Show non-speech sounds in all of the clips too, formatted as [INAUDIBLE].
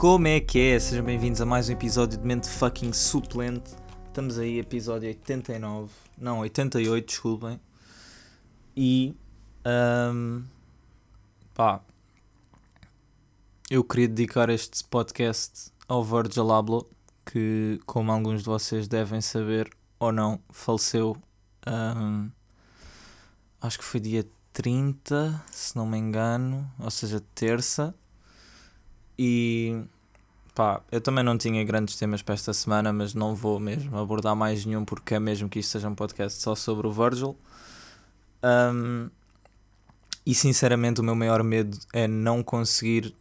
Como é que é? Sejam bem-vindos a mais um episódio de Mente Fucking Suplente. Estamos aí, episódio 89. Não, 88, desculpem. E. Um, pá. Eu queria dedicar este podcast ao Virgil Abloh, que, como alguns de vocês devem saber ou não, faleceu. Um, acho que foi dia 30, se não me engano, ou seja, terça. E pá, eu também não tinha grandes temas para esta semana, mas não vou mesmo abordar mais nenhum porque é mesmo que isto seja um podcast só sobre o Virgil. Um, e sinceramente, o meu maior medo é não conseguir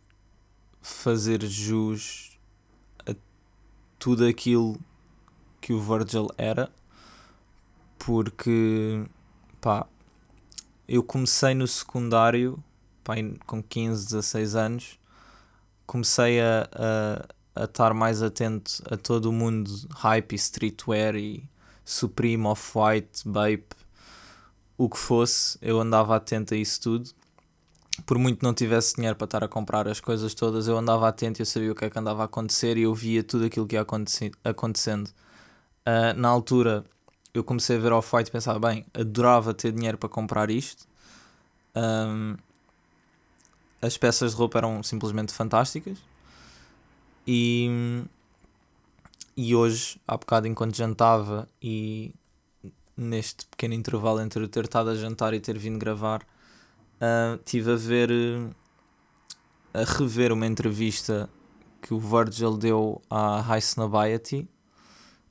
fazer jus a tudo aquilo que o Virgil era, porque pá, eu comecei no secundário pá, com 15, 16 anos comecei a, a, a estar mais atento a todo o mundo hype e streetwear e Supreme, Off-White, Bape, o que fosse, eu andava atento a isso tudo. Por muito não tivesse dinheiro para estar a comprar as coisas todas, eu andava atento eu sabia o que é que andava a acontecer e eu via tudo aquilo que ia acontecendo. Uh, na altura, eu comecei a ver Off-White e pensava, bem, adorava ter dinheiro para comprar isto. Um, as peças de roupa eram simplesmente fantásticas. E, e hoje, há bocado, enquanto jantava e neste pequeno intervalo entre eu ter estado a jantar e ter vindo gravar, uh, tive a ver, a rever uma entrevista que o Virgil deu à Snobiety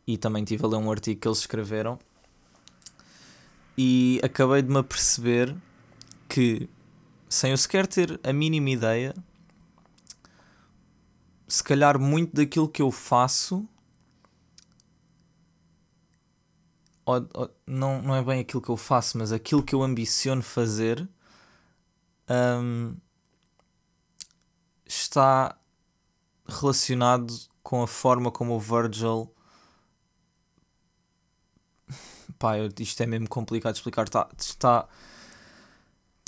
e também tive a ler um artigo que eles escreveram e acabei de me aperceber que sem eu sequer ter a mínima ideia, se calhar muito daquilo que eu faço. Ou, ou, não, não é bem aquilo que eu faço, mas aquilo que eu ambiciono fazer um, está relacionado com a forma como o Virgil. Pá, isto é mesmo complicado de explicar. Está, está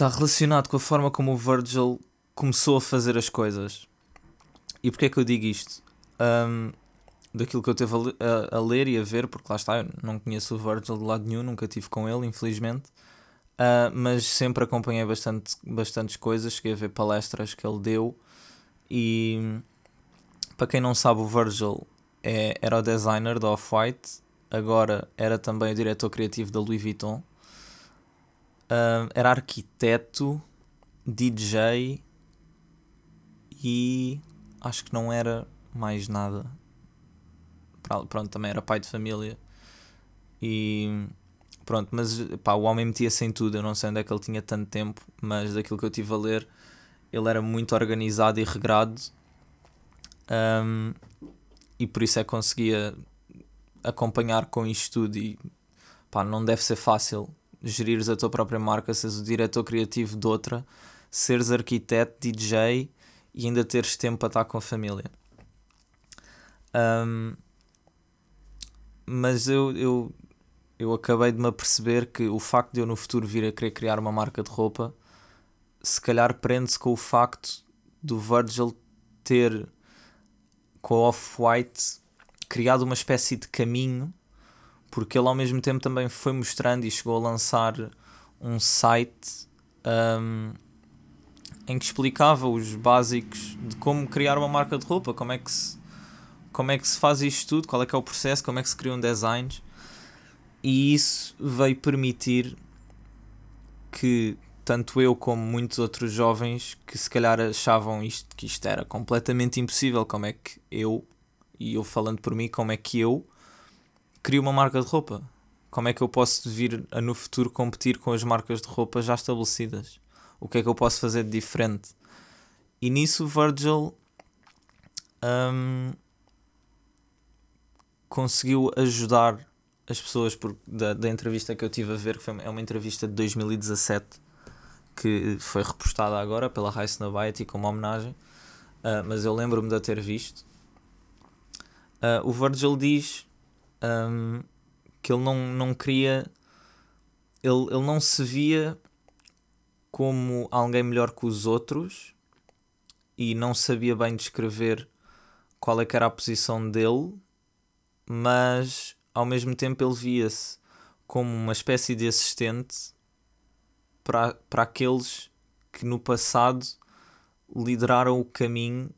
está relacionado com a forma como o Virgil começou a fazer as coisas. E porquê é que eu digo isto? Um, daquilo que eu teve a, a, a, ler e a ver, porque lá está, eu não conheço o Virgil de lado nenhum, nunca tive com ele, infelizmente. Uh, mas sempre acompanhei bastante, bastantes coisas, cheguei a ver palestras que ele deu. E para quem não sabe, o Virgil é, era o designer da Off-White, agora era também o diretor criativo da Louis Vuitton. Uh, era arquiteto, DJ e acho que não era mais nada. Pronto, também era pai de família. E pronto, mas pá, o homem metia-se em tudo. Eu não sei onde é que ele tinha tanto tempo, mas daquilo que eu tive a ler, ele era muito organizado e regrado. Um, e por isso é que conseguia acompanhar com isto tudo. E pá, não deve ser fácil gerires a tua própria marca, seres o diretor criativo de outra, seres arquiteto, DJ e ainda teres tempo para estar com a família. Um, mas eu, eu, eu acabei de me aperceber que o facto de eu no futuro vir a querer criar uma marca de roupa se calhar prende-se com o facto do Virgil ter com a Off-White criado uma espécie de caminho porque ele ao mesmo tempo também foi mostrando e chegou a lançar um site um, em que explicava os básicos de como criar uma marca de roupa, como é que se, como é que se faz isto tudo, qual é que é o processo, como é que se criam designs. E isso veio permitir que tanto eu como muitos outros jovens que se calhar achavam isto, que isto era completamente impossível, como é que eu, e eu falando por mim, como é que eu crio uma marca de roupa. Como é que eu posso vir a no futuro competir com as marcas de roupa já estabelecidas? O que é que eu posso fazer de diferente? E nisso Virgil um, conseguiu ajudar as pessoas por, da, da entrevista que eu tive a ver, que foi, é uma entrevista de 2017 que foi repostada agora pela High Snobiety como homenagem, uh, mas eu lembro-me de a ter visto. Uh, o Virgil diz um, que ele não, não queria. Ele, ele não se via como alguém melhor que os outros e não sabia bem descrever qual é que era a posição dele, mas ao mesmo tempo ele via-se como uma espécie de assistente para, para aqueles que no passado lideraram o caminho.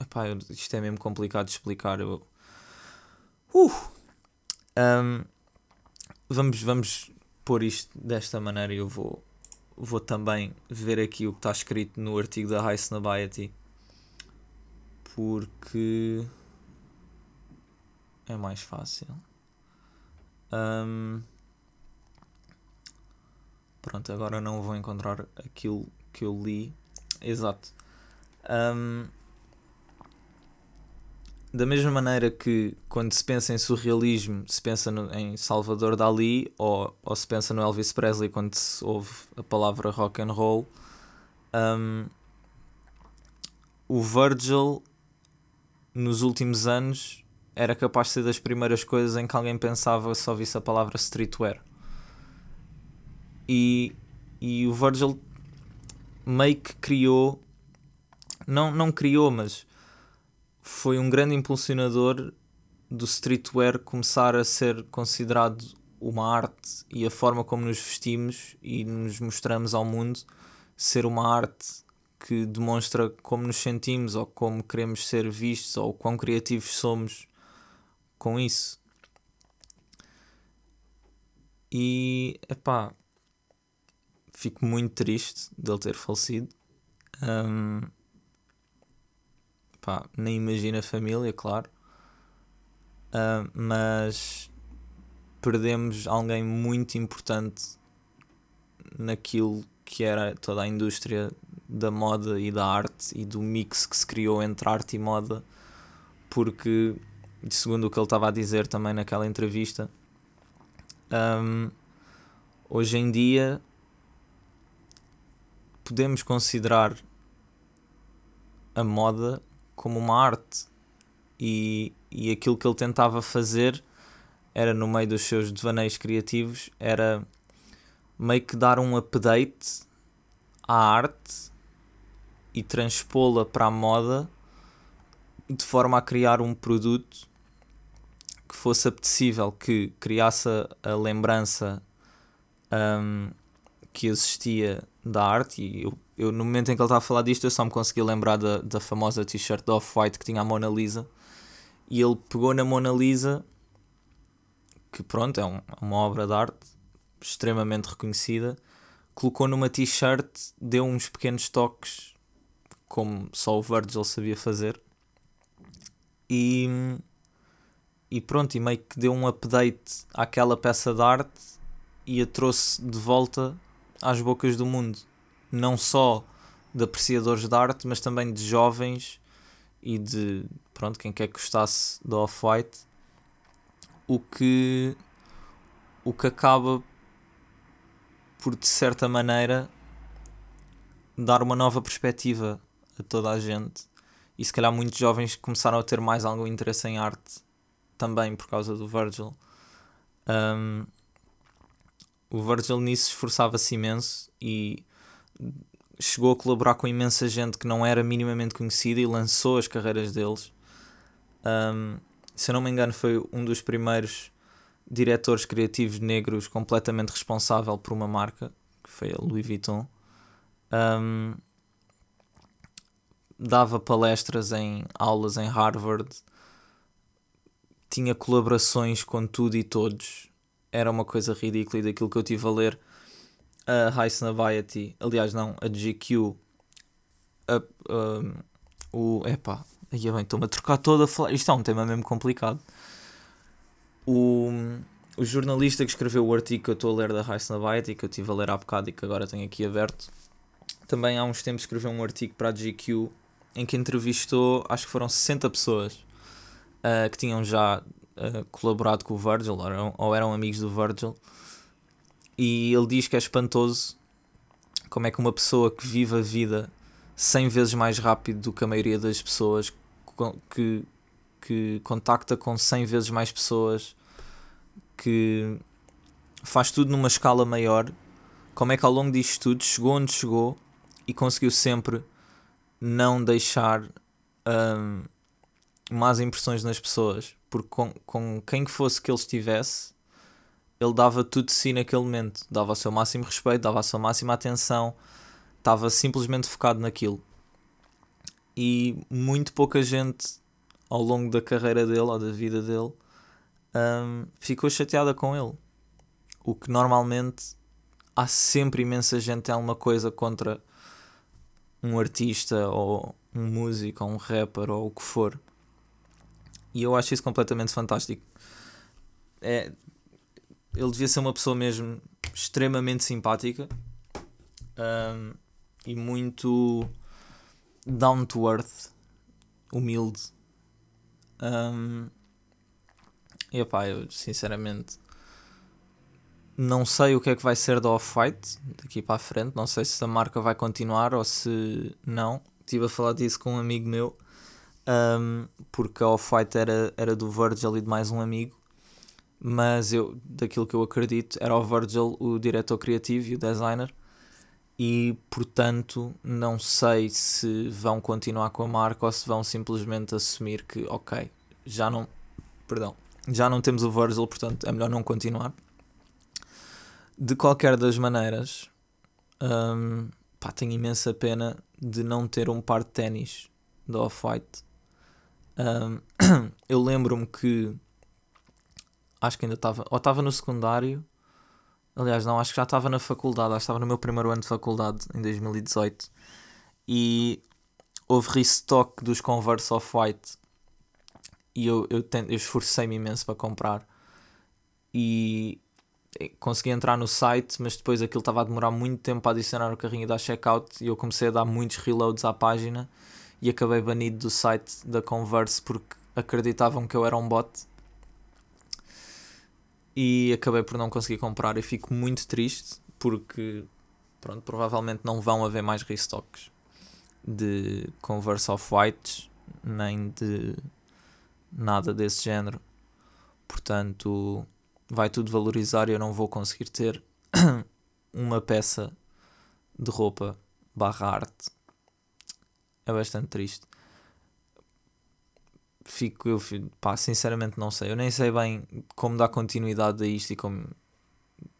Epá, isto é mesmo complicado de explicar. Eu... Uh! Um, vamos, vamos pôr isto desta maneira eu vou, vou também ver aqui o que está escrito no artigo da High Snobiety porque é mais fácil. Um, pronto, agora não vou encontrar aquilo que eu li. Exato. Um, da mesma maneira que quando se pensa em surrealismo se pensa no, em Salvador Dali ou, ou se pensa no Elvis Presley quando se ouve a palavra rock and roll um, o Virgil nos últimos anos era capaz de ser das primeiras coisas em que alguém pensava se ouvisse a palavra streetwear. E, e o Virgil meio que criou não, não criou mas foi um grande impulsionador do streetwear começar a ser considerado uma arte e a forma como nos vestimos e nos mostramos ao mundo ser uma arte que demonstra como nos sentimos ou como queremos ser vistos ou quão criativos somos com isso. E epá, fico muito triste dele ter falecido. Um, pá, nem imagino a família, claro. Uh, mas perdemos alguém muito importante naquilo que era toda a indústria da moda e da arte e do mix que se criou entre arte e moda, porque, segundo o que ele estava a dizer também naquela entrevista, um, hoje em dia podemos considerar a moda como uma arte. E, e aquilo que ele tentava fazer era, no meio dos seus devaneios criativos, era meio que dar um update à arte e transpô-la para a moda de forma a criar um produto que fosse apetecível, que criasse a lembrança um, que existia da arte. E eu eu no momento em que ele estava a falar disto, eu só me consegui lembrar da, da famosa t-shirt da Off-White que tinha a Mona Lisa. E ele pegou na Mona Lisa, que pronto, é um, uma obra de arte extremamente reconhecida, colocou numa t-shirt, deu uns pequenos toques, como só o Virgil sabia fazer. E, e pronto, e meio que deu um update àquela peça de arte e a trouxe de volta às bocas do mundo não só de apreciadores de arte, mas também de jovens e de pronto, quem quer que gostasse do Off-White, o que, o que acaba por de certa maneira dar uma nova perspectiva a toda a gente e se calhar muitos jovens começaram a ter mais algum interesse em arte também por causa do Virgil. Um, o Virgil nisso esforçava-se imenso e chegou a colaborar com imensa gente que não era minimamente conhecida e lançou as carreiras deles. Um, se eu não me engano, foi um dos primeiros diretores criativos negros completamente responsável por uma marca, que foi a Louis Vuitton. Um, dava palestras em aulas em Harvard, tinha colaborações com tudo e todos. Era uma coisa ridícula e daquilo que eu tive a ler a High Snobiety, aliás, não, a GQ, a, um, o. Epá, aí bem, estou-me a trocar toda a falar. Isto é um tema mesmo complicado. O, o jornalista que escreveu o artigo que eu estou a ler da High Snobiety, que eu estive a ler há bocado e que agora tenho aqui aberto, também há uns tempos escreveu um artigo para a GQ em que entrevistou, acho que foram 60 pessoas uh, que tinham já uh, colaborado com o Virgil ou eram, ou eram amigos do Virgil e ele diz que é espantoso como é que uma pessoa que vive a vida 100 vezes mais rápido do que a maioria das pessoas, que, que contacta com 100 vezes mais pessoas, que faz tudo numa escala maior, como é que ao longo disto tudo chegou onde chegou e conseguiu sempre não deixar um, más impressões nas pessoas, porque com, com quem que fosse que ele estivesse, ele dava tudo de si naquele momento, dava o seu máximo respeito, dava a sua máxima atenção, estava simplesmente focado naquilo. E muito pouca gente ao longo da carreira dele ou da vida dele um, ficou chateada com ele. O que normalmente há sempre imensa gente tem alguma coisa contra um artista ou um músico ou um rapper ou o que for. E eu acho isso completamente fantástico. É, ele devia ser uma pessoa mesmo extremamente simpática um, e muito down to earth, humilde. Um, e opá, eu sinceramente não sei o que é que vai ser da Off-White daqui para a frente. Não sei se a marca vai continuar ou se não. Estive a falar disso com um amigo meu, um, porque a Off-White era, era do Virgil e de mais um amigo. Mas eu, daquilo que eu acredito, era o Virgil o diretor criativo e o designer. E portanto, não sei se vão continuar com a marca ou se vão simplesmente assumir que, ok, já não. Perdão, já não temos o Virgil, portanto é melhor não continuar. De qualquer das maneiras, um, pá, tenho imensa pena de não ter um par de ténis da Off-White. Um, [CLEARS THROAT] eu lembro-me que acho que ainda estava, ou estava no secundário, aliás, não, acho que já estava na faculdade, acho que estava no meu primeiro ano de faculdade em 2018 e houve restock dos Converse Off-White e eu, eu, eu esforcei-me imenso para comprar e consegui entrar no site, mas depois aquilo estava a demorar muito tempo para adicionar o carrinho dar checkout e eu comecei a dar muitos reloads à página e acabei banido do site da Converse porque acreditavam que eu era um bot e acabei por não conseguir comprar e fico muito triste porque pronto, provavelmente não vão haver mais restocks de Converse Off-Whites nem de nada desse género portanto vai tudo valorizar e eu não vou conseguir ter [COUGHS] uma peça de roupa barra arte. É bastante triste. Fico, eu pá, sinceramente não sei. Eu nem sei bem como dar continuidade a isto e como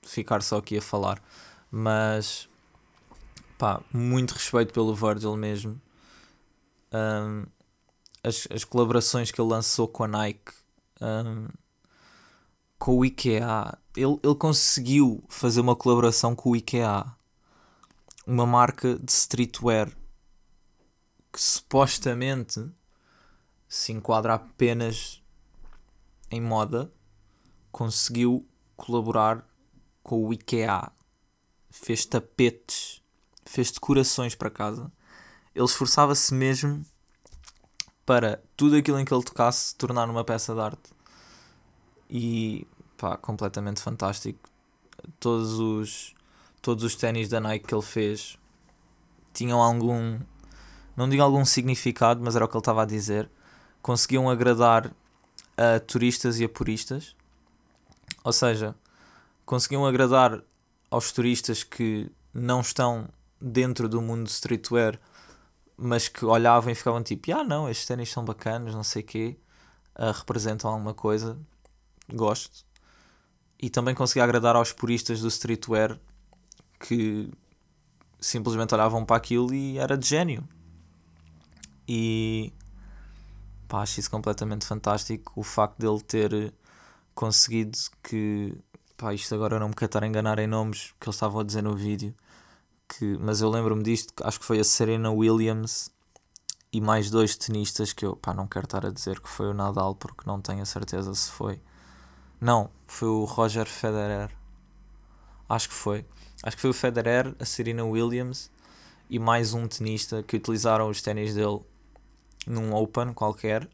ficar só aqui a falar. Mas pá, muito respeito pelo Virgil mesmo. Um, as, as colaborações que ele lançou com a Nike um, com o IKEA. Ele, ele conseguiu fazer uma colaboração com o IKEA, uma marca de streetwear que supostamente se enquadra apenas em moda. Conseguiu colaborar com o IKEA, fez tapetes, fez decorações para casa. Ele esforçava-se mesmo para tudo aquilo em que ele tocasse se tornar uma peça de arte. E pá, completamente fantástico. Todos os, todos os ténis da Nike que ele fez tinham algum, não digo algum significado, mas era o que ele estava a dizer. Conseguiam agradar a turistas e a puristas. Ou seja, conseguiam agradar aos turistas que não estão dentro do mundo streetwear, mas que olhavam e ficavam tipo, ah não, estes ténis são bacanas, não sei o quê, uh, representam alguma coisa, gosto e também conseguia agradar aos puristas do streetwear que simplesmente olhavam para aquilo e era de gênio. E pá, acho isso completamente fantástico. O facto dele ter conseguido que. Pá, isto agora eu não me quero estar a enganar em nomes que eles estavam a dizer no vídeo. Que, mas eu lembro-me disto, acho que foi a Serena Williams e mais dois tenistas que eu pá, não quero estar a dizer que foi o Nadal porque não tenho a certeza se foi não, foi o Roger Federer. Acho que foi. Acho que foi o Federer, a Serena Williams e mais um tenista que utilizaram os ténis dele num Open qualquer.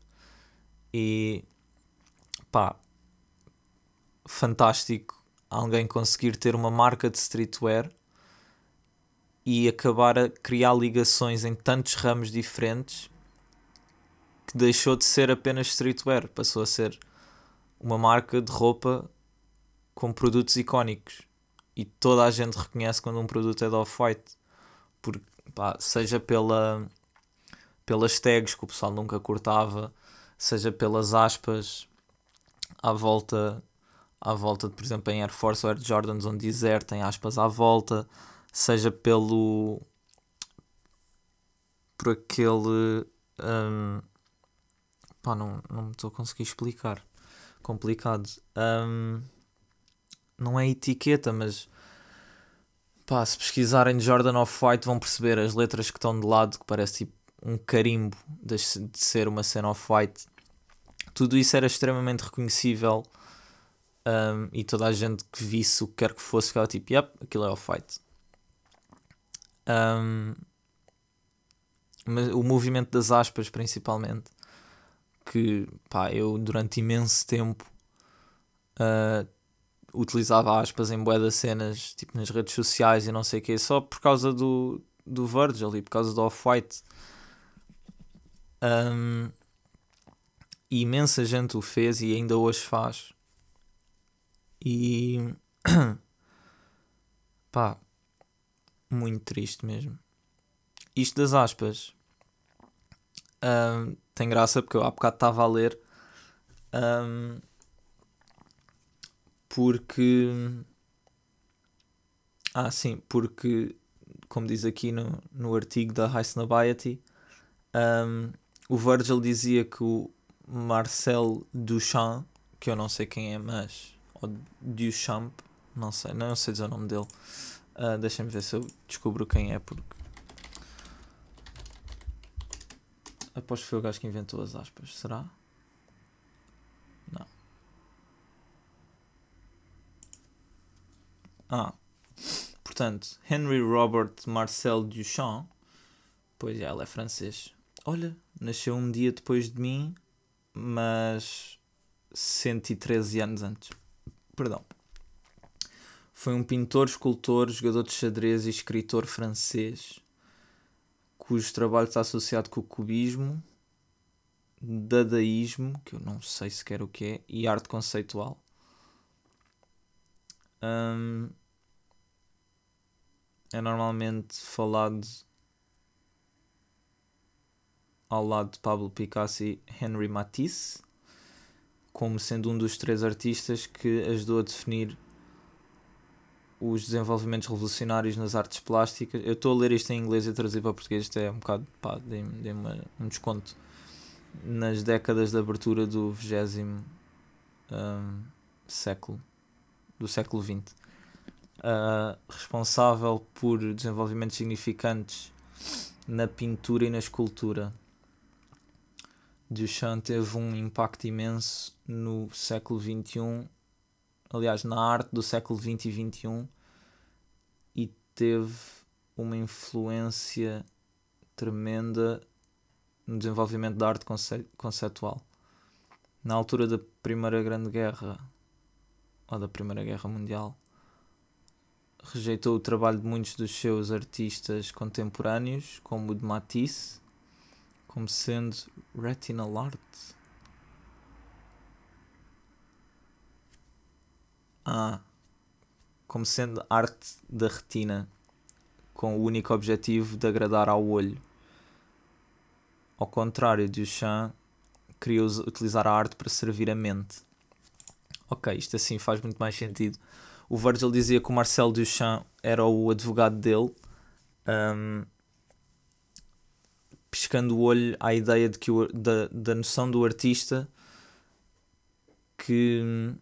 E pá, fantástico alguém conseguir ter uma marca de streetwear e acabar a criar ligações em tantos ramos diferentes que deixou de ser apenas streetwear, passou a ser uma marca de roupa com produtos icónicos e toda a gente reconhece quando um produto é da Off-White, seja pela pelas tags que o pessoal nunca cortava, seja pelas aspas à volta, à volta, por exemplo, em Air Force ou Air Jordans, onde diz tem aspas à volta, seja pelo por aquele um, pá, não, não me estou a conseguir explicar. Complicado. Um, não é etiqueta, mas pá, se pesquisarem Jordan Off-White vão perceber as letras que estão de lado, que parece tipo um carimbo de, de ser uma cena Off-White. Tudo isso era extremamente reconhecível um, e toda a gente que visse o que quer que fosse ficava tipo, yep, aquilo é Off-White. Um, mas o movimento das aspas principalmente que pá, eu durante imenso tempo uh, utilizava aspas em bué das cenas, tipo nas redes sociais e não sei o que, só por causa do, do Virgil e por causa do Off-White. Um, e imensa gente o fez e ainda hoje faz. E [COUGHS] pá, muito triste mesmo. Isto das aspas um, tem graça porque eu há bocado estava a ler. Um, porque. Ah, sim, porque, como diz aqui no, no artigo da High Snobiety, um, o Virgil dizia que o Marcel Duchamp, que eu não sei quem é, mas. Ou Duchamp, não sei, não sei dizer o nome dele. Uh, Deixem-me ver se eu descubro quem é, porque. Aposto que foi o gajo que inventou as aspas, será? Não. Ah, portanto, Henry Robert Marcel Duchamp, pois é, ele é francês. Olha, nasceu um dia depois de mim, mas 113 anos antes. Perdão. Foi um pintor, escultor, jogador de xadrez e escritor francês, cujo trabalho está associado com o cubismo, dadaísmo, que eu não sei sequer o que é, e arte conceitual. É normalmente falado ao lado de Pablo Picasso e Henri Matisse, como sendo um dos três artistas que ajudou a definir os desenvolvimentos revolucionários nas artes plásticas. Eu estou a ler isto em inglês e a traduzir para português, isto é um bocado, pá, dê-me um desconto. Nas décadas de abertura do 20 um, século do século XX, uh, responsável por desenvolvimentos significantes na pintura e na escultura. Duchamp teve um impacto imenso no século XXI, aliás, na arte do século XX e XXI, e teve uma influência tremenda no desenvolvimento da arte conce conceptual. Na altura da Primeira Grande Guerra, ou da Primeira Guerra Mundial. Rejeitou o trabalho de muitos dos seus artistas contemporâneos, como o de Matisse, como sendo retinal art. Ah, como sendo arte da retina, com o único objetivo de agradar ao olho. Ao contrário, Duchamp queria utilizar a arte para servir a mente ok, isto assim faz muito mais sentido. O Virgil dizia que o Marcel Duchamp era o advogado dele, um, piscando o olho à ideia de que o, da, da noção do artista que,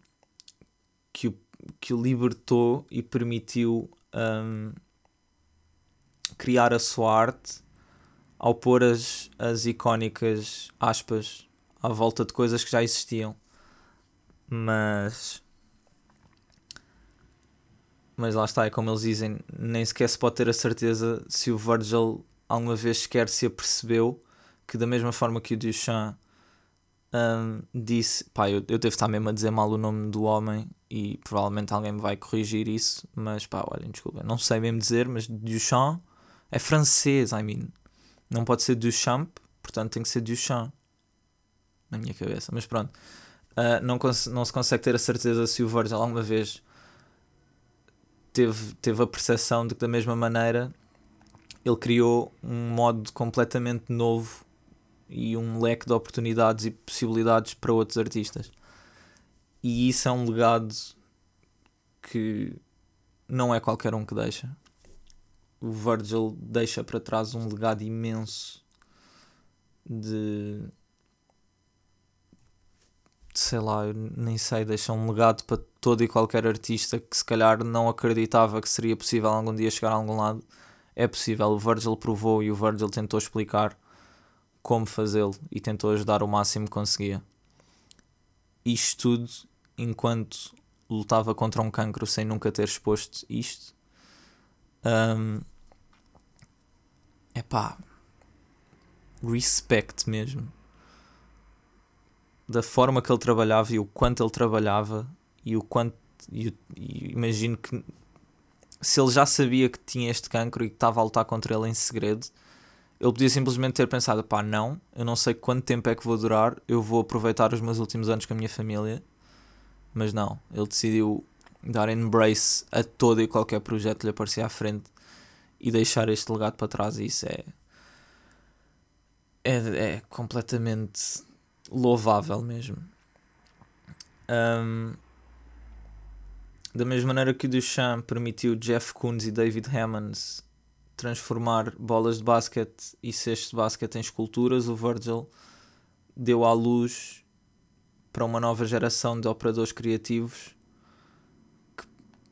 que, o, que o libertou e permitiu um, criar a sua arte ao pôr as, as icónicas aspas à volta de coisas que já existiam. Mas mas lá está, é como eles dizem, nem sequer se pode ter a certeza se o Virgil alguma vez sequer se apercebeu que da mesma forma que o Duchamp um, disse, pá, eu, eu devo estar mesmo a dizer mal o nome do homem e provavelmente alguém me vai corrigir isso, mas pá, olhem, desculpa, não sei mesmo dizer, mas Duchamp é francês, I mean, não pode ser Duchamp, portanto tem que ser Duchamp na minha cabeça, mas pronto uh, não, não se consegue ter a certeza se o Virgil alguma vez teve, teve a percepção de que da mesma maneira ele criou um modo completamente novo e um leque de oportunidades e possibilidades para outros artistas. E isso é um legado que não é qualquer um que deixa. O Virgil deixa para trás um legado imenso de. Sei lá, nem sei, deixa um legado para todo e qualquer artista que se calhar não acreditava que seria possível algum dia chegar a algum lado. É possível, o Virgil provou e o Virgil tentou explicar como fazê-lo e tentou ajudar o máximo que conseguia. Isto tudo enquanto lutava contra um cancro sem nunca ter exposto isto. Um, epá, respect mesmo da forma que ele trabalhava e o quanto ele trabalhava e o quanto e, e imagino que se ele já sabia que tinha este cancro e que estava a lutar contra ele em segredo ele podia simplesmente ter pensado: pá, não, eu não sei quanto tempo é que vou durar, eu vou aproveitar os meus últimos anos com a minha família. Mas não, ele decidiu dar embrace a todo e qualquer projeto que lhe aparecia à frente e deixar este legado para trás. E isso é. É, é completamente louvável mesmo. Um, da mesma maneira que o Duchamp permitiu Jeff Koons e David Hammonds transformar bolas de basquete e cestos de basquete em esculturas, o Virgil deu à luz para uma nova geração de operadores criativos que,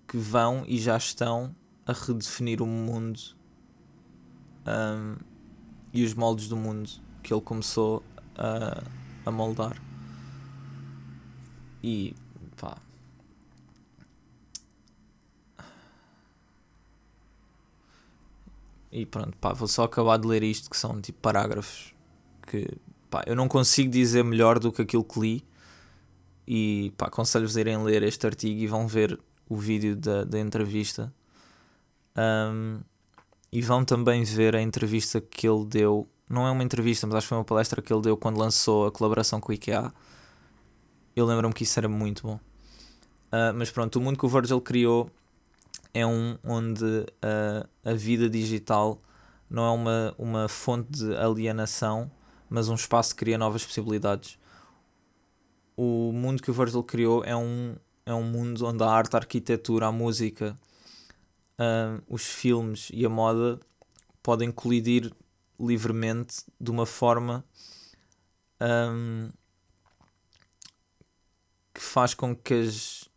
que vão e já estão a redefinir o mundo um, e os moldes do mundo que ele começou a, a moldar. E pá, E pronto, pá, vou só acabar de ler isto, que são tipo parágrafos que pá, eu não consigo dizer melhor do que aquilo que li. E pá, aconselho-vos a irem ler este artigo e vão ver o vídeo da, da entrevista. Um, e vão também ver a entrevista que ele deu. Não é uma entrevista, mas acho que foi uma palestra que ele deu quando lançou a colaboração com o IKEA. Eu lembro-me que isso era muito bom. Uh, mas pronto, o mundo que o Virgil criou é um onde uh, a vida digital não é uma, uma fonte de alienação, mas um espaço que cria novas possibilidades. O mundo que o Virgil criou é um, é um mundo onde a arte, a arquitetura, a música, uh, os filmes e a moda podem colidir livremente de uma forma um, que faz com que as,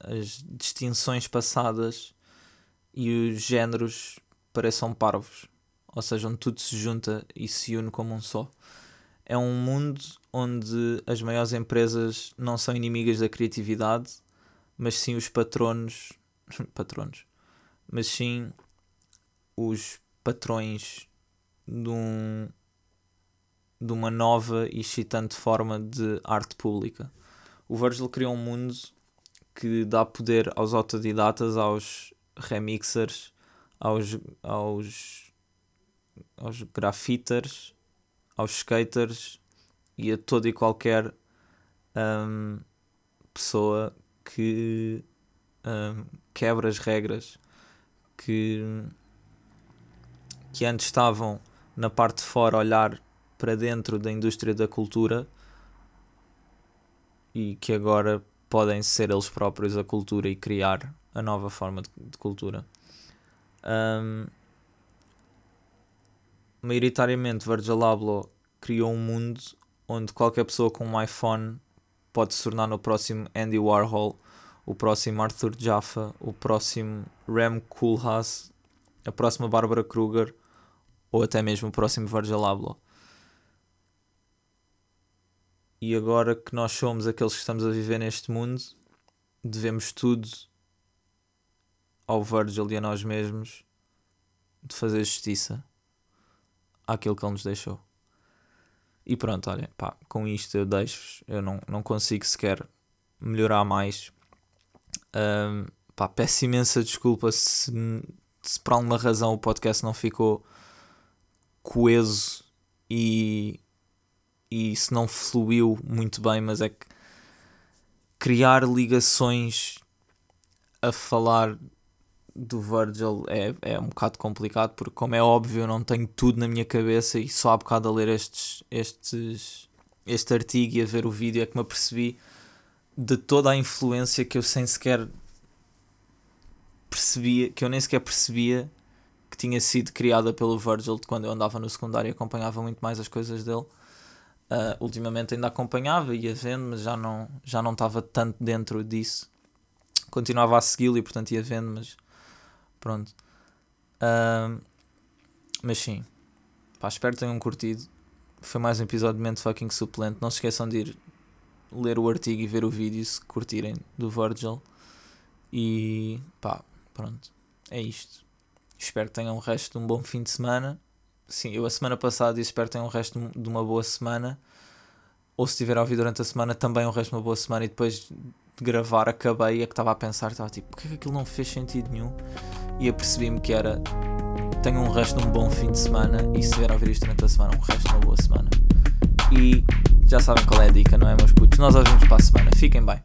as distinções passadas e os géneros pareçam parvos, ou seja, onde tudo se junta e se une como um só. É um mundo onde as maiores empresas não são inimigas da criatividade, mas sim os patronos, [LAUGHS] patronos, mas sim os patrões de, um, de uma nova e excitante forma de arte pública. O Virgil criou um mundo que dá poder aos autodidatas, aos remixers, aos, aos, aos grafiters, aos skaters e a toda e qualquer um, pessoa que um, quebra as regras que, que antes estavam na parte de fora olhar para dentro da indústria da cultura e que agora podem ser eles próprios a cultura e criar a nova forma de, de cultura. Um, maioritariamente, Virgil Abloh criou um mundo onde qualquer pessoa com um iPhone pode se tornar no próximo Andy Warhol, o próximo Arthur Jaffa, o próximo Rem Koolhaas, a próxima Barbara Kruger ou até mesmo o próximo Virgil Abloh. E agora que nós somos aqueles que estamos a viver neste mundo, devemos tudo ao Virgil e a nós mesmos de fazer justiça àquilo que ele nos deixou. E pronto, olha, pá, com isto eu deixo-vos. Eu não, não consigo sequer melhorar mais. Um, pá, peço imensa desculpa se, se por alguma razão o podcast não ficou coeso e e isso não fluiu muito bem, mas é que criar ligações a falar do Virgil é, é um bocado complicado, porque, como é óbvio, eu não tenho tudo na minha cabeça e só há bocado a ler estes, estes, este artigo e a ver o vídeo é que me apercebi de toda a influência que eu sem sequer percebia, que eu nem sequer percebia que tinha sido criada pelo Virgil quando eu andava no secundário e acompanhava muito mais as coisas dele. Uh, ultimamente ainda acompanhava, ia vendo, mas já não, já não estava tanto dentro disso. Continuava a segui-lo e portanto ia vendo, mas pronto. Uh, mas sim, pá, espero que tenham curtido. Foi mais um episódio de Mente Fucking Suplente. Não se esqueçam de ir ler o artigo e ver o vídeo se curtirem do Virgil. E pá, pronto, é isto. Espero que tenham o resto de um bom fim de semana. Sim, eu a semana passada disse espero que tenham o resto de uma boa semana. Ou se tiver a ouvir durante a semana, também o resto de uma boa semana. E depois de gravar, acabei e é que estava a pensar, estava tipo, porque é que aquilo não fez sentido nenhum? E apercebi-me que era tenham um resto de um bom fim de semana. E se tiver a ouvir isto durante a semana, um resto de uma boa semana. E já sabem qual é a dica, não é, meus putos? Nós ouvimos para a semana. Fiquem bem.